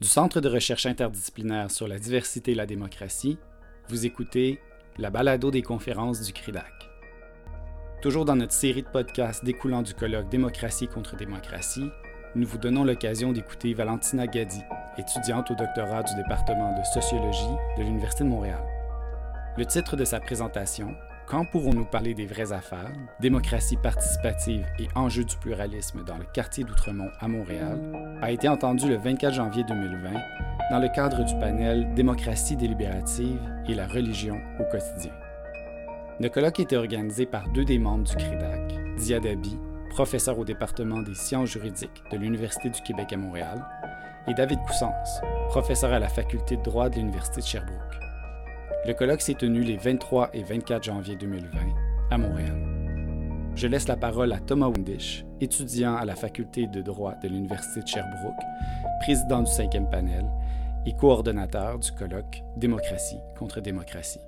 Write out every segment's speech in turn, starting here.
Du Centre de recherche interdisciplinaire sur la diversité et la démocratie, vous écoutez la balado des conférences du CRIDAC. Toujours dans notre série de podcasts découlant du colloque Démocratie contre démocratie, nous vous donnons l'occasion d'écouter Valentina Gadi, étudiante au doctorat du département de sociologie de l'Université de Montréal. Le titre de sa présentation, quand pourrons-nous parler des vraies affaires, démocratie participative et enjeux du pluralisme dans le quartier d'Outremont à Montréal, a été entendu le 24 janvier 2020 dans le cadre du panel Démocratie délibérative et la religion au quotidien. Le colloque était organisé par deux des membres du CRIDAC, Diadabi, professeur au département des sciences juridiques de l'Université du Québec à Montréal, et David Coussens, professeur à la faculté de droit de l'Université de Sherbrooke. Le colloque s'est tenu les 23 et 24 janvier 2020 à Montréal. Je laisse la parole à Thomas Windisch, étudiant à la faculté de droit de l'Université de Sherbrooke, président du cinquième panel et coordonnateur du colloque Démocratie contre démocratie.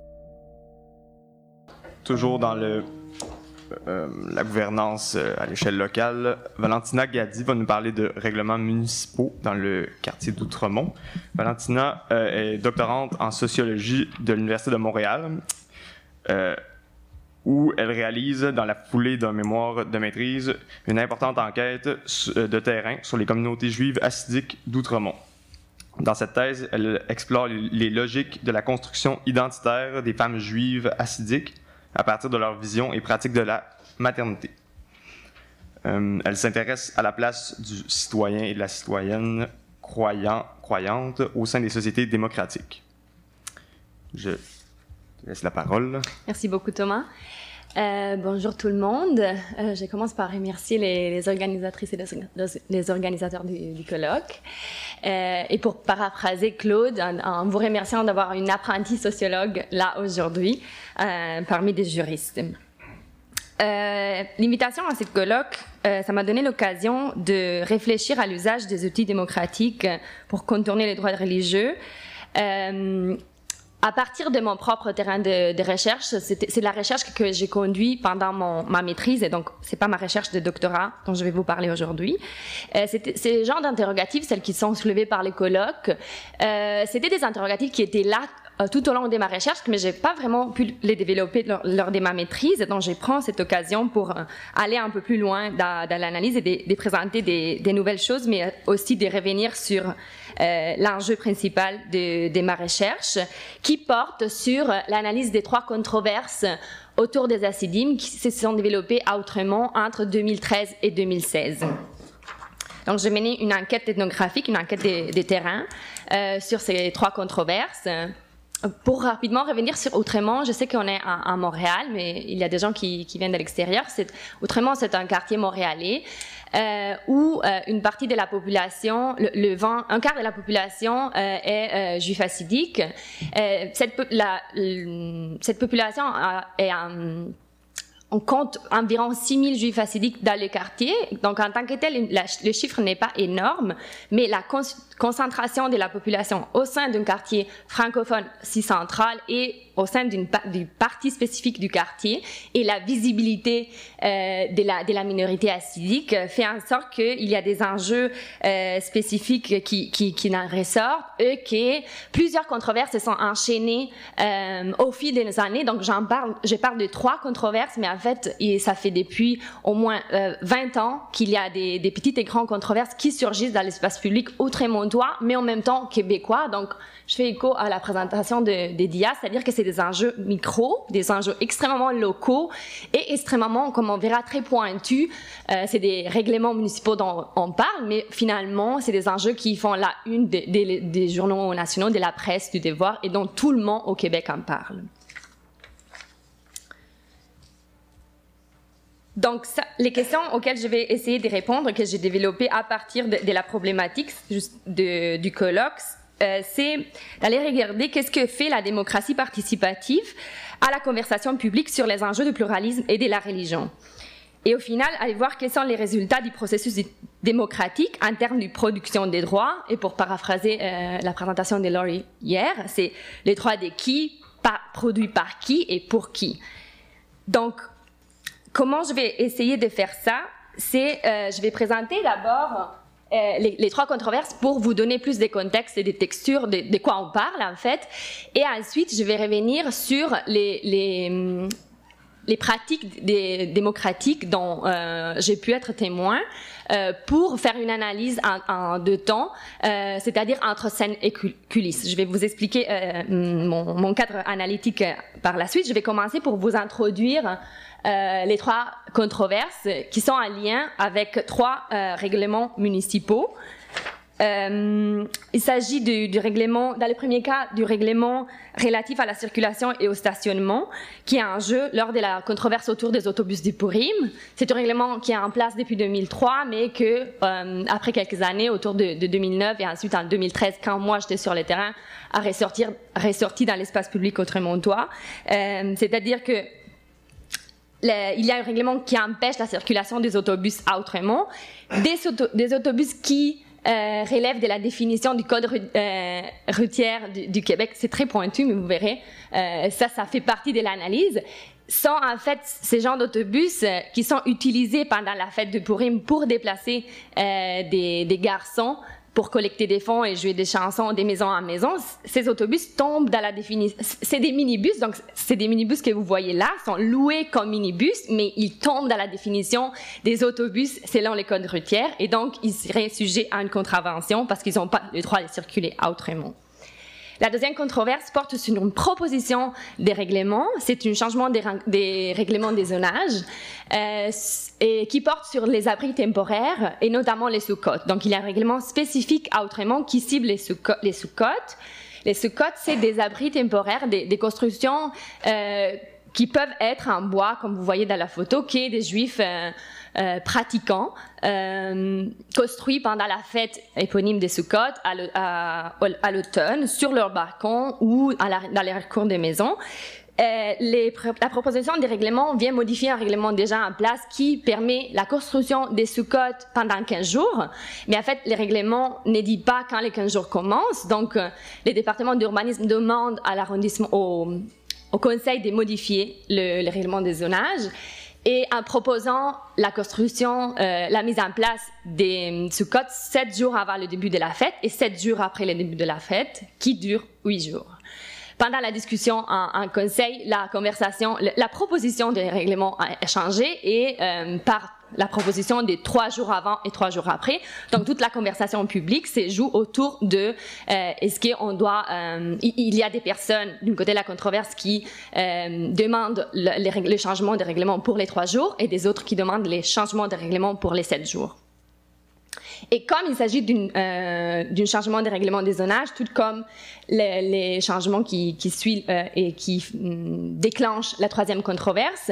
Toujours dans le euh, la gouvernance euh, à l'échelle locale. Valentina Gadi va nous parler de règlements municipaux dans le quartier d'Outremont. Valentina euh, est doctorante en sociologie de l'Université de Montréal, où elle réalise, dans la foulée d'un mémoire de maîtrise, une importante enquête de terrain sur les communautés juives assidiques d'Outremont. Dans cette thèse, elle explore les logiques de la construction identitaire des femmes juives assidiques à partir de leur vision et pratique de la maternité. Euh, elle s'intéresse à la place du citoyen et de la citoyenne croyant, croyante au sein des sociétés démocratiques. Je laisse la parole. Merci beaucoup Thomas. Euh, bonjour tout le monde. Euh, je commence par remercier les, organisatrices et les, organisateurs du, colloque. Euh, et pour paraphraser Claude, en, vous remerciant d'avoir une apprentie sociologue là aujourd'hui parmi des juristes. L'invitation à cette colloque, ça m'a donné l'occasion de réfléchir à l'usage des outils démocratiques pour contourner les droits religieux à partir de mon propre terrain de, de recherche, c'est la recherche que j'ai conduite pendant mon, ma maîtrise, et donc c'est pas ma recherche de doctorat dont je vais vous parler aujourd'hui. Euh, c'est le genre d'interrogatifs, celles qui sont soulevées par les colloques, euh, c'était des interrogatifs qui étaient là euh, tout au long de ma recherche, mais j'ai pas vraiment pu les développer lors, de ma maîtrise. Donc, je prends cette occasion pour euh, aller un peu plus loin dans, l'analyse et de, présenter des, nouvelles choses, mais aussi de revenir sur euh, l'enjeu principal de, ma recherche, qui porte sur l'analyse des trois controverses autour des acidimes qui se sont développées à Outremont entre 2013 et 2016. Donc, j'ai mené une enquête ethnographique, une enquête des terrains euh, sur ces trois controverses. Pour rapidement revenir sur Outremont, je sais qu'on est à, Montréal, mais il y a des gens qui, qui viennent de l'extérieur. Outremont, c'est un quartier montréalais euh, où euh, une partie de la population, le, le un quart de la population euh, est euh, juif assidique. Euh, cette, la, cette population est on compte environ 6 000 juifs assidiques dans le quartier. Donc, en tant que tel, le chiffre n'est pas énorme, mais la concentration de la population au sein d'un quartier francophone si central et au sein d'une du partie spécifique du quartier et la visibilité euh, de, la, minorité assidique fait en sorte qu'il y a des enjeux euh, spécifiques qui, qui, en ressortent et que plusieurs controverses se sont enchaînées euh, au fil des années. Donc j'en parle, je parle de trois controverses, mais fait et ça fait depuis au moins 20 ans qu'il y a des, petites et grandes controverses qui surgissent dans l'espace public outre-montois, mais en même temps québécois. Donc je fais écho à la présentation de, des DIA, c'est-à-dire que c'est des enjeux micro, des enjeux extrêmement locaux et extrêmement, comme on verra, très pointus. Euh, c'est des règlements municipaux dont on parle, mais finalement, c'est des enjeux qui font la une des, des journaux nationaux, de la presse, du devoir, et dont tout le monde au Québec en parle. Donc, les questions auxquelles je vais essayer de répondre, que j'ai développées à partir de, la problématique du colloque, euh, c'est d'aller regarder qu'est-ce que fait la démocratie participative à la conversation publique sur les enjeux du pluralisme et de la religion. Et au final, aller voir quels sont les résultats du processus démocratique en termes de production des droits. Et pour paraphraser euh, la présentation de Laurie hier, c'est les droits de qui, produits par qui et pour qui. Donc, comment je vais essayer de faire ça C'est, euh, je vais présenter d'abord euh, les, trois controverses pour vous donner plus des contextes et des textures de, quoi on parle en fait. Et ensuite, je vais revenir sur les, pratiques démocratiques dont euh, j'ai pu être témoin euh, pour faire une analyse en, deux temps, euh, c'est-à-dire entre scène et coulisses. Je vais vous expliquer euh, mon, cadre analytique par la suite. Je vais commencer pour vous introduire les trois controverses qui sont en lien avec trois règlements municipaux. Euh, il s'agit du, règlement, dans le premier cas, du règlement relatif à la circulation et au stationnement, qui est en jeu lors de la controverse autour des autobus du Purim. C'est un règlement qui est en place depuis 2003, mais que euh, après quelques années, autour de, de, 2009 et ensuite en 2013, quand moi j'étais sur le terrain, a ressorti, dans l'espace public autrement toi. Euh, C'est-à-dire que il y a un règlement qui empêche la circulation des autobus à Outremont, des autobus qui euh, relève de la définition du code euh, routier du, Québec. C'est très pointu, mais vous verrez, euh, ça, ça fait partie de l'analyse. Sont en fait ces genres d'autobus euh, qui sont utilisés pendant la fête de Purim pour déplacer euh, des, des garçons pour collecter des fonds et jouer des chansons des maisons à maison, ces autobus tombent dans la définition. C'est des minibus, donc c'est des minibus que vous voyez là, sont loués comme minibus, mais ils tombent dans la définition des autobus selon les codes routiers et donc ils seraient sujets à une contravention parce qu'ils n'ont pas le droit de circuler autrement. La deuxième controverse porte sur une proposition des règlements. C'est un changement des, règlements des zonages euh, et qui porte sur les abris temporaires et notamment les sous-côtes. Donc, il y a un règlement spécifique à Outremont qui cible les sous-côtes. Les sous-côtes, c'est des abris temporaires, des, constructions euh, qui peuvent être en bois, comme vous voyez dans la photo, qui est des juifs euh, euh, pratiquants euh, construits pendant la fête éponyme des Sukkot à l'automne sur leur balcon ou dans les cours des maisons. Euh, les, la proposition des règlements vient modifier un règlement déjà en place qui permet la construction des Sukkot pendant 15 jours. Mais en fait, les règlements ne disent pas quand les 15 jours commencent. Donc, euh, les départements d'urbanisme demandent à l'arrondissement, au, conseil de modifier le, le règlement des zonages et en proposant la construction, euh, la mise en place des sous-côtes sept jours avant le début de la fête et sept jours après le début de la fête, qui dure huit jours. Pendant la discussion en, conseil, la conversation, la proposition des règlements a changé et euh, par la proposition des trois jours avant et trois jours après. Donc toute la conversation publique se joue autour de euh, est-ce qu'on doit. Euh, il y a des personnes d'une côté de la controverse qui euh, demandent le, le, changement des règlements pour les trois jours et des autres qui demandent les changements de règlements pour les sept jours. Et comme il s'agit d'un changement des règlements des zonages, tout comme les, changements qui, qui suivent et qui mm, déclenchent la troisième controverse,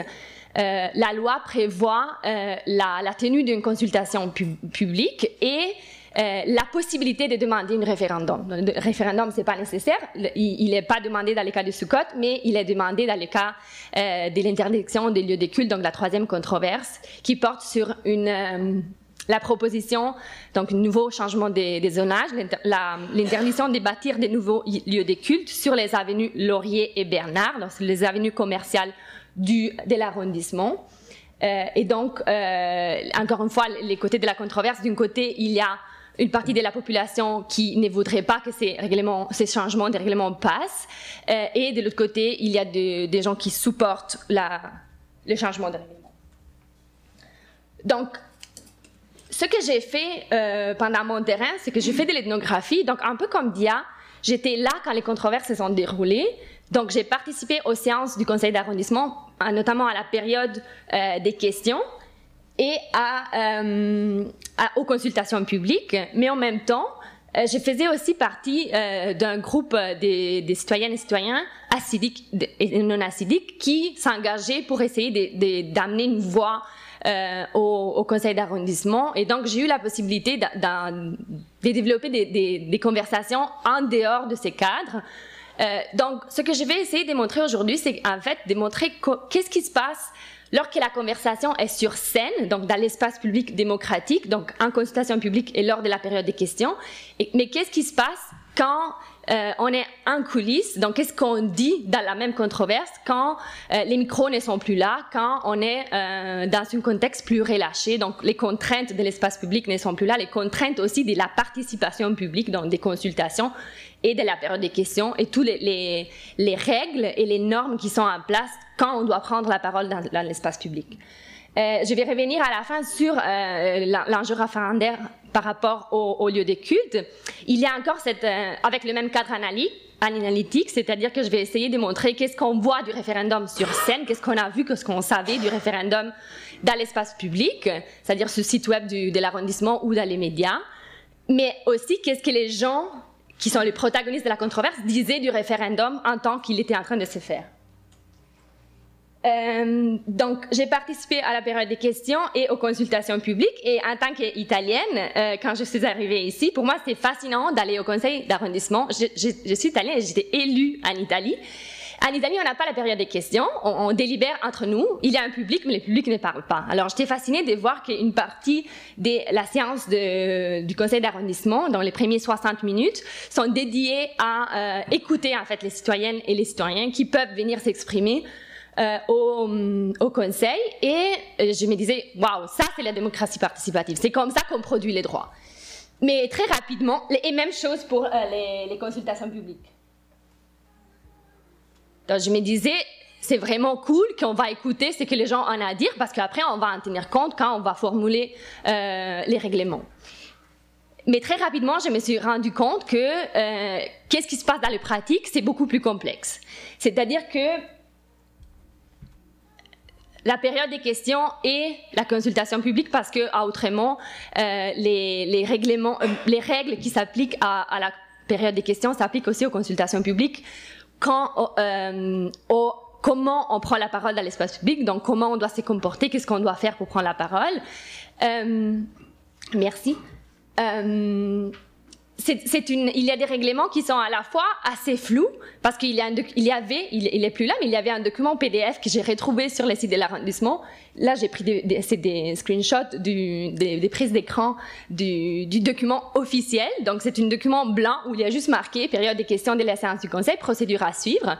euh, la loi prévoit euh, la, tenue d'une consultation publique et euh, la possibilité de demander un référendum. Le référendum, c'est pas nécessaire. Il n'est pas demandé dans les cas de Sukkot, mais il est demandé dans le cas de l'interdiction des lieux de culte, donc la troisième controverse, qui porte sur une la proposition, donc nouveau changement des, zonages, l'interdiction de bâtir des nouveaux lieux de culte sur les avenues Laurier et Bernard, donc les avenues commerciales du, de l'arrondissement. Euh, et donc, euh, encore une fois, les côtés de la controverse, d'un côté, il y a une partie de la population qui ne voudrait pas que ces, règlements, ces changements des règlements passent, euh, et de l'autre côté, il y a des gens qui supportent la, le changement des règlements. Donc, ce que j'ai fait euh, pendant mon terrain, c'est que j'ai fait de l'ethnographie, donc un peu comme Dia, j'étais là quand les controverses se sont déroulées, donc, j'ai participé aux séances du conseil d'arrondissement, notamment à la période euh, des questions et euh, aux consultations publiques, mais en même temps, euh, je faisais aussi partie euh, d'un groupe des, des, citoyennes et citoyens acidiques et non acidiques qui s'engageaient pour essayer d'amener une voix euh, au, conseil d'arrondissement. Et donc, j'ai eu la possibilité de, développer des, conversations en dehors de ces cadres euh, donc, ce que je vais essayer de montrer aujourd'hui, c'est en fait de montrer qu'est-ce qui se passe lorsque la conversation est sur scène, donc dans l'espace public démocratique, donc en consultation publique et lors de la période des questions. Mais qu'est-ce qui se passe quand euh, on est en coulisses, donc qu'est-ce qu'on dit dans la même controverse quand euh, les micros ne sont plus là, quand on est euh, dans un contexte plus relâché, donc les contraintes de l'espace public ne sont plus là, les contraintes aussi de la participation publique dans des consultations et de la période des questions et toutes les, les, règles et les normes qui sont en place quand on doit prendre la parole dans, l'espace public. Euh, je vais revenir à la fin sur euh, l'enjeu référendaire par rapport au, au, lieu de culte. Il y a encore cette, euh, avec le même cadre analytique, c'est-à-dire que je vais essayer de montrer qu'est-ce qu'on voit du référendum sur scène, qu'est-ce qu'on a vu, qu'est-ce qu'on savait du référendum dans l'espace public, c'est-à-dire sur le site web du, de l'arrondissement ou dans les médias, mais aussi qu'est-ce que les gens qui sont les protagonistes de la controverse disaient du référendum en tant qu'il était en train de se faire. Euh, donc, j'ai participé à la période des questions et aux consultations publiques. Et en tant qu'italienne, euh, quand je suis arrivée ici, pour moi, c'était fascinant d'aller au conseil d'arrondissement. Je, je, je, suis italienne et j'étais élue en Italie. En Italie, on n'a pas la période des questions. On, délibère entre nous. Il y a un public, mais le public ne parle pas. Alors, j'étais fascinée de voir qu'une partie de la séance du conseil d'arrondissement, dans les premiers 60 minutes, sont dédiées à euh, écouter, en fait, les citoyennes et les citoyens qui peuvent venir s'exprimer euh, au, conseil et euh, je me disais, waouh, ça c'est la démocratie participative, c'est comme ça qu'on produit les droits. Mais très rapidement, et même chose pour les, les, consultations publiques. Donc je me disais, c'est vraiment cool qu'on va écouter ce que les gens ont à dire parce qu'après on va en tenir compte quand on va formuler euh, les règlements. Mais très rapidement, je me suis rendu compte que euh, qu'est-ce qui se passe dans les pratiques, c'est beaucoup plus complexe. C'est-à-dire que la période des questions et la consultation publique parce que à autrement euh, les, règlements, les règles qui s'appliquent à, la période des questions s'appliquent aussi aux consultations publiques euh, au, comment on prend la parole dans l'espace public donc comment on doit se comporter qu'est-ce qu'on doit faire pour prendre la parole. Euh, merci. Euh, c'est une, il y a des règlements qui sont à la fois assez flous parce qu'il y, avait, il, il, est plus là, mais il y avait un document PDF que j'ai retrouvé sur le site de l'arrondissement. Là, j'ai pris des, des, des, screenshots du, des, prises d'écran du, du, document officiel. Donc, c'est un document blanc où il y a juste marqué période des questions de la séance du Conseil, procédure à suivre.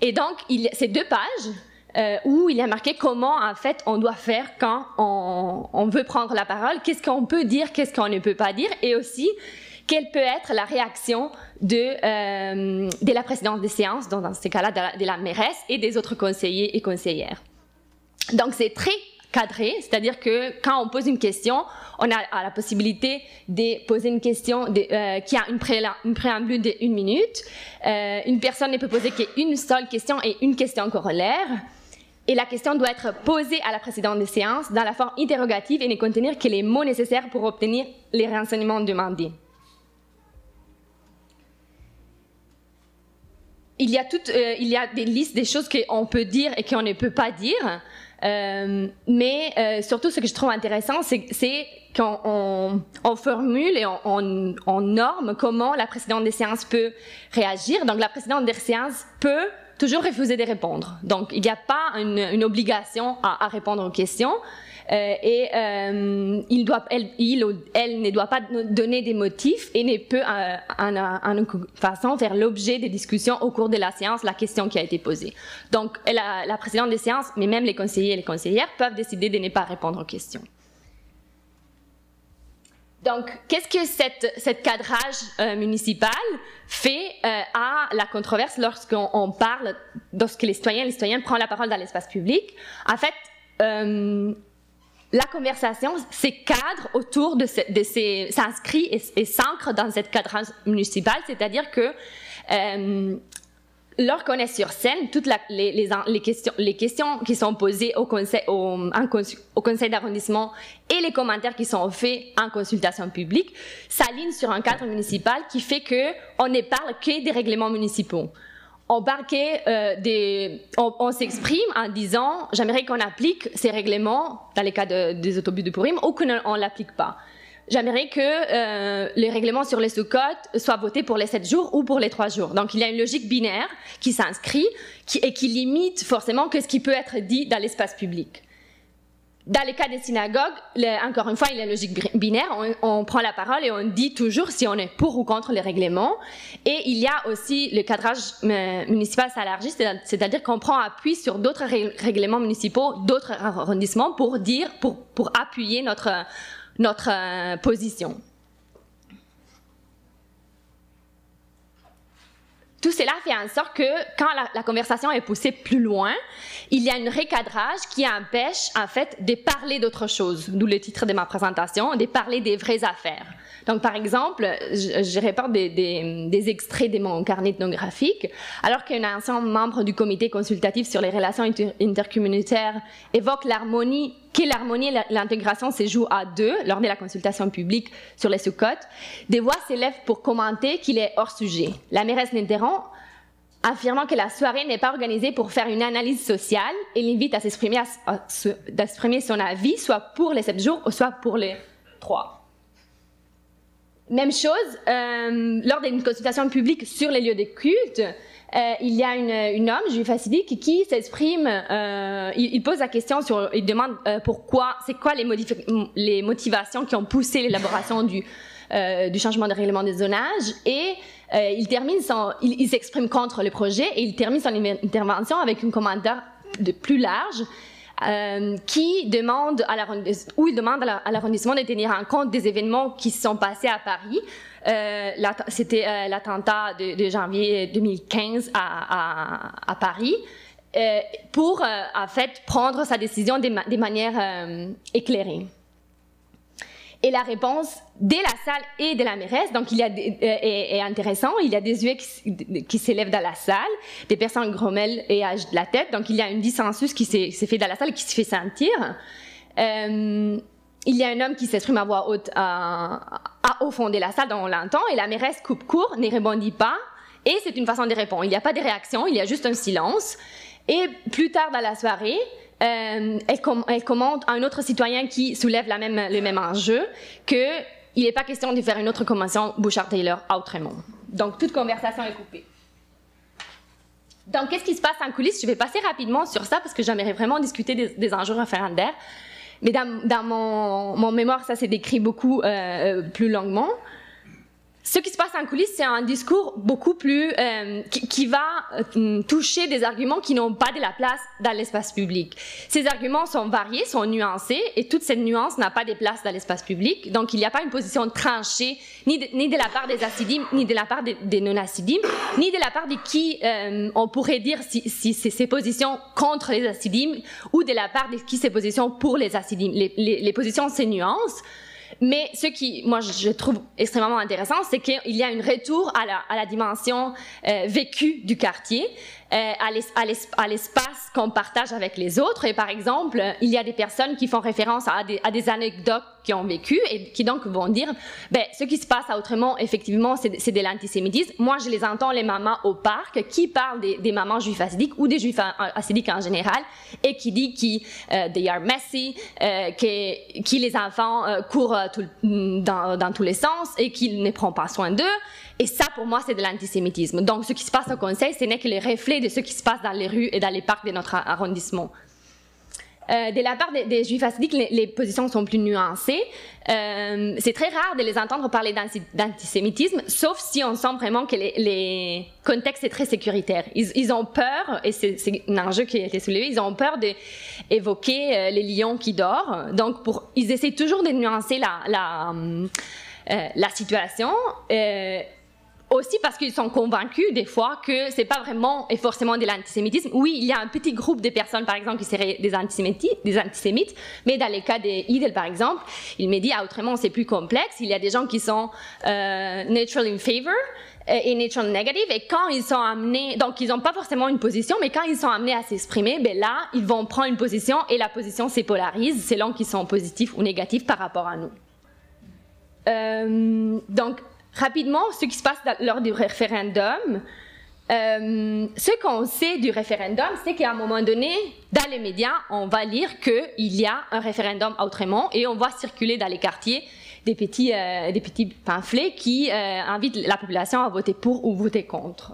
Et donc, il, c'est deux pages. Euh, où il y a marqué comment en fait on doit faire quand on, on veut prendre la parole, qu'est-ce qu'on peut dire, qu'est-ce qu'on ne peut pas dire, et aussi quelle peut être la réaction de, euh, de la présidente des séances, donc dans ce cas-là de, la, mairesse et des autres conseillers et conseillères. Donc c'est très cadré, c'est-à-dire que quand on pose une question, on a la possibilité de poser une question euh, qui a une, pré une préambule d'une minute. Euh, une personne ne peut poser qu'une seule question et une question corollaire. Et la question doit être posée à la présidente des séances dans la forme interrogative et ne contenir que les mots nécessaires pour obtenir les renseignements demandés. Il y a tout, euh, il y a des listes des choses qu'on peut dire et qu'on ne peut pas dire. Euh, mais euh, surtout, ce que je trouve intéressant, c'est quand on, on, formule et on, norme comment la présidente des séances peut réagir. Donc, la présidente des séances peut toujours refuser de répondre. Donc, il n'y a pas une, obligation à, répondre aux questions. Euh, et euh, il, elle, ne doit pas donner des motifs et ne peut euh, en, en façon faire l'objet des discussions au cours de la séance, la question qui a été posée. Donc la, présidente des séances, mais même les conseillers et les conseillères peuvent décider de ne pas répondre aux questions. Donc, qu'est-ce que cette, cadrage municipal fait à la controverse lorsqu'on parle, lorsque les citoyens, les citoyennes prennent la parole dans l'espace public? En fait, la conversation autour de, ce, de ces, s'inscrit et, et s'ancre dans cette cadrage municipal, c'est-à-dire que euh, lorsqu'on est sur scène, toutes les, questions, qui sont posées au conseil, au, conseil d'arrondissement et les commentaires qui sont faits en consultation publique s'alignent sur un cadre municipal qui fait que on ne parle que des règlements municipaux euh, on, s'exprime en disant j'aimerais qu'on applique ces règlements dans les cas de, des autobus de Purim ou qu'on ne l'applique pas. J'aimerais que euh, les règlements sur les sous-cotes soient votés pour les 7 jours ou pour les 3 jours. Donc il y a une logique binaire qui s'inscrit et qui limite forcément que ce qui peut être dit dans l'espace public. Dans les cas des synagogues, encore une fois, il y a la logique binaire. On, prend la parole et on dit toujours si on est pour ou contre les règlements. Et il y a aussi le cadrage euh, municipal s'élargit, c'est-à-dire qu'on prend appui sur d'autres règlements municipaux, d'autres arrondissements pour dire, pour, pour appuyer notre, notre euh, position. Tout cela fait en sorte que quand la, conversation est poussée plus loin, il y a un recadrage qui empêche en fait de parler d'autre chose, d'où le titre de ma présentation, de parler des vraies affaires. Donc, par exemple, je, je des, des, des, extraits de mon carnet ethnographique. Alors qu'un ancien membre du comité consultatif sur les relations intercommunautaires évoque l'harmonie, que l'harmonie et l'intégration se jouent à deux lors de la consultation publique sur les sous-cotes, des voix s'élèvent pour commenter qu'il est hors sujet. La mairesse l'interrompt affirmant que la soirée n'est pas organisée pour faire une analyse sociale et l'invite à s'exprimer, son avis, soit pour les sept jours, ou soit pour les trois. Même chose, euh, lors d'une consultation publique sur les lieux de culte, euh, il y a une, une homme, juif facidique, qui s'exprime, euh, il, il, pose la question sur, il demande euh, pourquoi, c'est quoi les, les, motivations qui ont poussé l'élaboration du, euh, du changement de règlement des zonages, et euh, il termine son, il, s'exprime contre le projet, et il termine son intervention avec un commentaire de plus large, euh, qui demande à où il demande à l'arrondissement de tenir en compte des événements qui se sont passés à Paris. Euh, C'était euh, l'attentat de, janvier 2015 à, Paris. Pour en fait prendre sa décision de, de manière éclairée. Et la réponse de la salle et de la mairesse, donc il y a est, intéressant, il y a des yeux qui, s'élèvent dans la salle, des personnes grommellent et agent de la tête, donc il y a un dissensus qui s'est fait dans la salle, qui se fait sentir. Euh, il y a un homme qui s'exprime à voix haute à, au fond de la salle, dont on l'entend, et la mairesse coupe court, ne répondit pas, et c'est une façon de répondre. Il n'y a pas de réaction, il y a juste un silence. Et plus tard dans la soirée, euh, elle, com elle, commente à un autre citoyen qui soulève le même enjeu que il n'est pas question de faire une autre convention Bouchard-Taylor autrement. Donc, toute conversation est coupée. Donc, qu'est-ce qui se passe en coulisses? Je vais passer rapidement sur ça parce que j'aimerais vraiment discuter des, enjeux référendaires. Mais dans, mon, mémoire, ça s'est décrit beaucoup euh, euh plus longuement. Ce qui se passe en coulisses, c'est un discours beaucoup plus euh, qui, qui, va euh, toucher des arguments qui n'ont pas de la place dans l'espace public. Ces arguments sont variés, sont nuancés, et toute cette nuance n'a pas de place dans l'espace public. Donc, il n'y a pas une position tranchée, ni de, ni de la part des acidimes, ni de la part des, non-acidimes, ni de la part de qui euh, on pourrait dire si, si c'est ces positions contre les acidimes, ou de la part de qui ces positions pour les acidimes. Les, les, les positions, ces nuances. Mais ce qui, moi, je trouve extrêmement intéressant, c'est qu'il y a un retour à la, à la dimension euh, vécue du quartier, à l'espace qu'on partage avec les autres. Et par exemple, il y a des personnes qui font référence à des, anecdotes qui ont vécu et qui donc vont dire, ben, ce qui se passe à autrement, effectivement, c'est de l'antisémitisme. Moi, je les entends, les mamans au parc, qui parlent des, mamans juifs acidiques ou des juifs acidiques en général, et qui dit qui euh, they are messy, euh, qui, qui les enfants euh, courent dans, dans tous les sens et qu'ils ne prennent pas soin d'eux. Et ça, pour moi, c'est de l'antisémitisme. Donc, ce qui se passe au Conseil, ce n'est que les reflets de ce qui se passe dans les rues et dans les parcs de notre arrondissement. Euh, de la part des, juifs assidiques, les, positions sont plus nuancées. Euh, c'est très rare de les entendre parler d'antisémitisme, sauf si on sent vraiment que les, les contextes sont très sécuritaires. Ils, ont peur, et c'est un enjeu qui a été soulevé, ils ont peur d'évoquer euh, les lions qui dorment. Donc, ils essaient toujours de nuancer la situation. Aussi parce qu'ils sont convaincus des fois que c'est pas vraiment et forcément de l'antisémitisme. Oui, il y a un petit groupe de personnes, par exemple, qui seraient des antisémites, mais dans les cas des par exemple, il me dit, ah, autrement, c'est plus complexe. Il y a des gens qui sont euh, neutral in favor et neutral negative, et quand ils sont amenés, donc ils n'ont pas forcément une position, mais quand ils sont amenés à s'exprimer, ben là, ils vont prendre une position et la position se polarise selon qu'ils sont positifs ou négatifs par rapport à nous. Euh, donc, rapidement ce qui se passe lors du référendum. Euh, ce qu'on sait du référendum, c'est qu'à un moment donné, dans les médias, on va lire qu'il y a un référendum autrement et on va circuler dans les quartiers des petits, euh, des petits pamphlets qui euh, invitent la population à voter pour ou voter contre.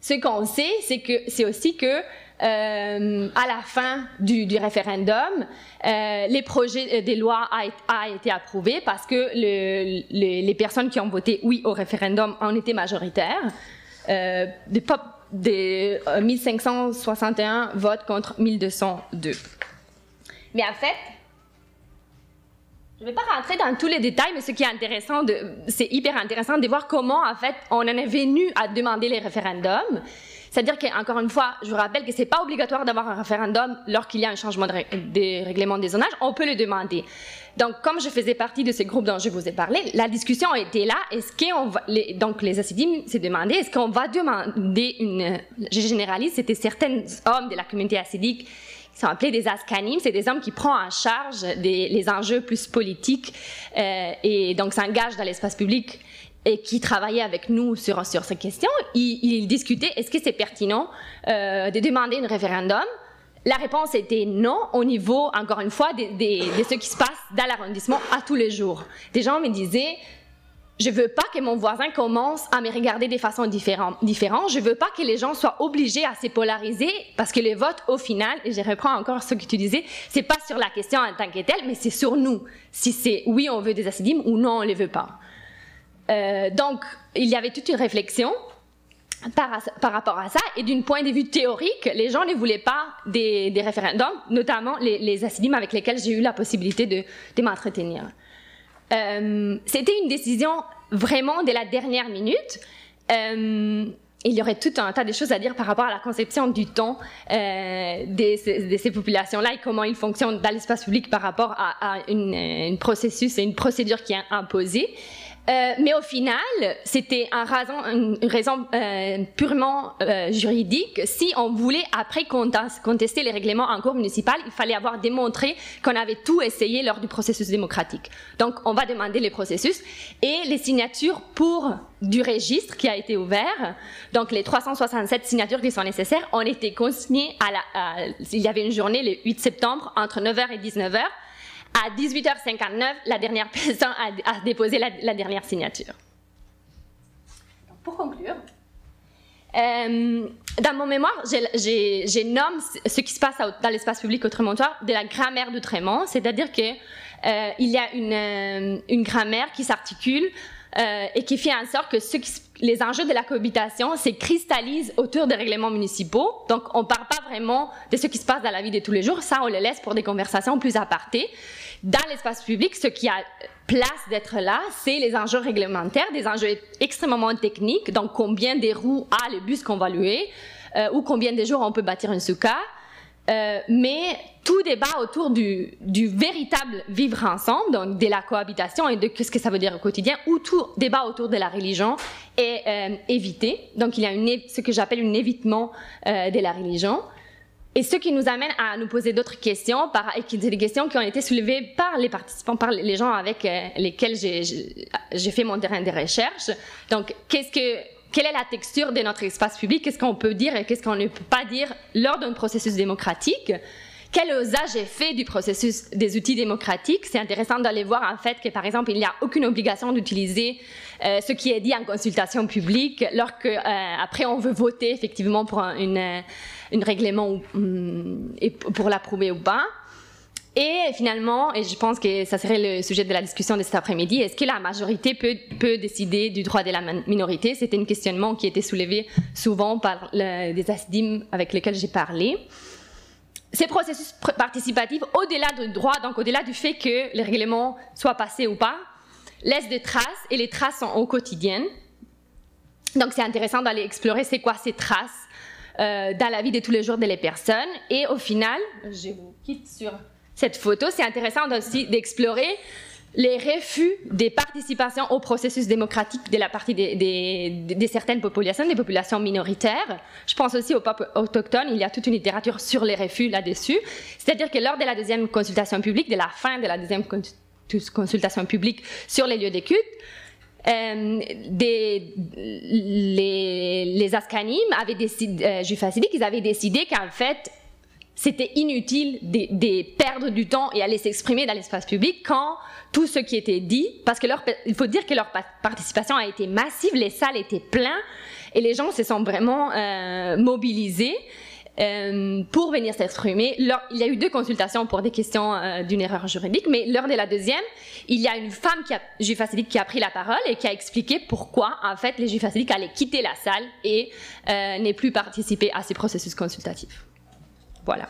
Ce qu'on sait, c'est que c'est aussi que euh, à la fin du, du référendum, euh, les projets des lois a, été approuvé parce que le, le, les personnes qui ont voté oui au référendum en étaient majoritaires. Euh, des, des 1561 votes contre 1202. Mais en fait, je ne vais pas rentrer dans tous les détails, mais ce qui est intéressant, c'est hyper intéressant de voir comment, en fait, on en est venu à demander les référendums. C'est-à-dire qu'encore une fois, je vous rappelle que c'est pas obligatoire d'avoir un référendum lorsqu'il y a un changement de des règlements des zonages, on peut le demander. Donc, comme je faisais partie de ce groupe dont je vous ai parlé, la discussion était là. Est-ce qu'on les, donc les assidim s'est demandé, est-ce qu'on va demander une, je généralise, c'était certains hommes de la communauté assidique qui sont appelés des askanim, c'est des hommes qui prennent en charge les enjeux plus politiques euh, et donc s'engagent dans l'espace public et qui travaillaient avec nous sur, sur ces questions, ils, discutaient est-ce que c'est pertinent euh, de demander un référendum? La réponse était non au niveau, encore une fois, de ce qui se passe dans l'arrondissement à tous les jours. Des gens me disaient je veux pas que mon voisin commence à me regarder de façon différente. Je veux pas que les gens soient obligés à se polariser parce que le vote, au final, et je reprends encore ce que tu disais, c'est pas sur la question en tant que telle, mais c'est sur nous. Si c'est oui, on veut des acidimes ou non, on les veut pas. Euh, donc, il y avait toute une réflexion par, rapport à ça. Et d'un point de vue théorique, les gens ne voulaient pas des, référendums, notamment les, les avec lesquels j'ai eu la possibilité de, de m'entretenir. Euh, C'était une décision vraiment de la dernière minute. Euh, il y aurait tout un tas de choses à dire par rapport à la conception du temps euh, de, ces populations-là et comment ils fonctionnent dans l'espace public par rapport à, une, processus et une procédure qui est imposée. Euh, mais au final, c'était un raison, une raison euh, purement euh, juridique. Si on voulait après contester les règlements en cours municipal, il fallait avoir démontré qu'on avait tout essayé lors du processus démocratique. Donc, on va demander les processus et les signatures pour du registre qui a été ouvert. Donc, les 367 signatures qui sont nécessaires ont été consignées à la, il y avait une journée le 8 septembre entre 9h et 19h. À 18h59, la dernière personne a, a déposé la, la, dernière signature. pour conclure, euh, dans mon mémoire, j'ai nomme ce qui se passe dans l'espace public au Trémontoir de la grammaire du Trémont, c'est-à-dire qu'il euh, y a une, euh, une grammaire qui s'articule euh, et qui fait en sorte que ce qui, les enjeux de la cohabitation se cristallisent autour des règlements municipaux. Donc, on ne parle pas vraiment de ce qui se passe dans la vie de tous les jours. Ça, on le laisse pour des conversations plus apartées. Dans l'espace public, ce qui a place d'être là, c'est les enjeux réglementaires, des enjeux extrêmement techniques. Donc, combien de roues a le bus qu'on va louer, euh, ou combien de jours on peut bâtir une souka. Euh, mais tout débat autour du, véritable vivre ensemble, donc de la cohabitation et de ce que ça veut dire au quotidien, ou tout débat autour de la religion est euh, évité. Donc il y a ce que j'appelle un évitement euh, de la religion. Et ce qui nous amène à nous poser d'autres questions, par, et qui des questions qui ont été soulevées par les participants, par les gens avec lesquels j'ai fait mon terrain de recherche. Donc, qu'est-ce que quelle est la texture de notre espace public, qu'est-ce qu'on peut dire et qu'est-ce qu'on ne peut pas dire lors d'un processus démocratique? Quel usage est fait du processus des outils démocratiques? C'est intéressant d'aller voir en fait que par exemple il n'y a aucune obligation d'utiliser euh, ce qui est dit en consultation publique lorsque euh, après on veut voter effectivement pour un une, une règlement um, et pour l'approuver ou pas. Et finalement, et je pense que ça serait le sujet de la discussion de cet après-midi, est-ce que la majorité peut, peut décider du droit de la minorité? C'était un questionnement qui était soulevé souvent par le, des assidim avec lesquels j'ai parlé. Ces processus participatifs, au-delà du droit, donc au-delà du fait que les règlements soient passés ou pas, laissent des traces et les traces sont au quotidien. Donc c'est intéressant d'aller explorer c'est quoi ces traces euh, dans la vie de tous les jours des personnes. Et au final, je vous quitte sur cette photo, c'est intéressant aussi d'explorer les refus des participations au processus démocratique de la partie des, certaines populations, des populations minoritaires. Je pense aussi aux peuples autochtones. Il y a toute une littérature sur les refus là-dessus. C'est-à-dire que lors de la deuxième consultation publique, de la fin de la deuxième consultation publique sur les lieux d'écoute, euh, des, les, les Askanim avaient décidé, euh, avaient décidé qu'en fait, c'était inutile de, de, perdre du temps et aller s'exprimer dans l'espace public quand tout ce qui était dit, parce que leur, il faut dire que leur participation a été massive, les salles étaient pleines et les gens se sont vraiment euh, mobilisés. euh, pour venir s'exprimer. Il y a eu deux consultations pour des questions euh, d'une erreur juridique, mais lors de la deuxième, il y a une femme qui a, juif qui a pris la parole et qui a expliqué pourquoi, en fait, les juifs allaient quitter la salle et euh, ne plus participer à ces processus consultatifs. Voilà.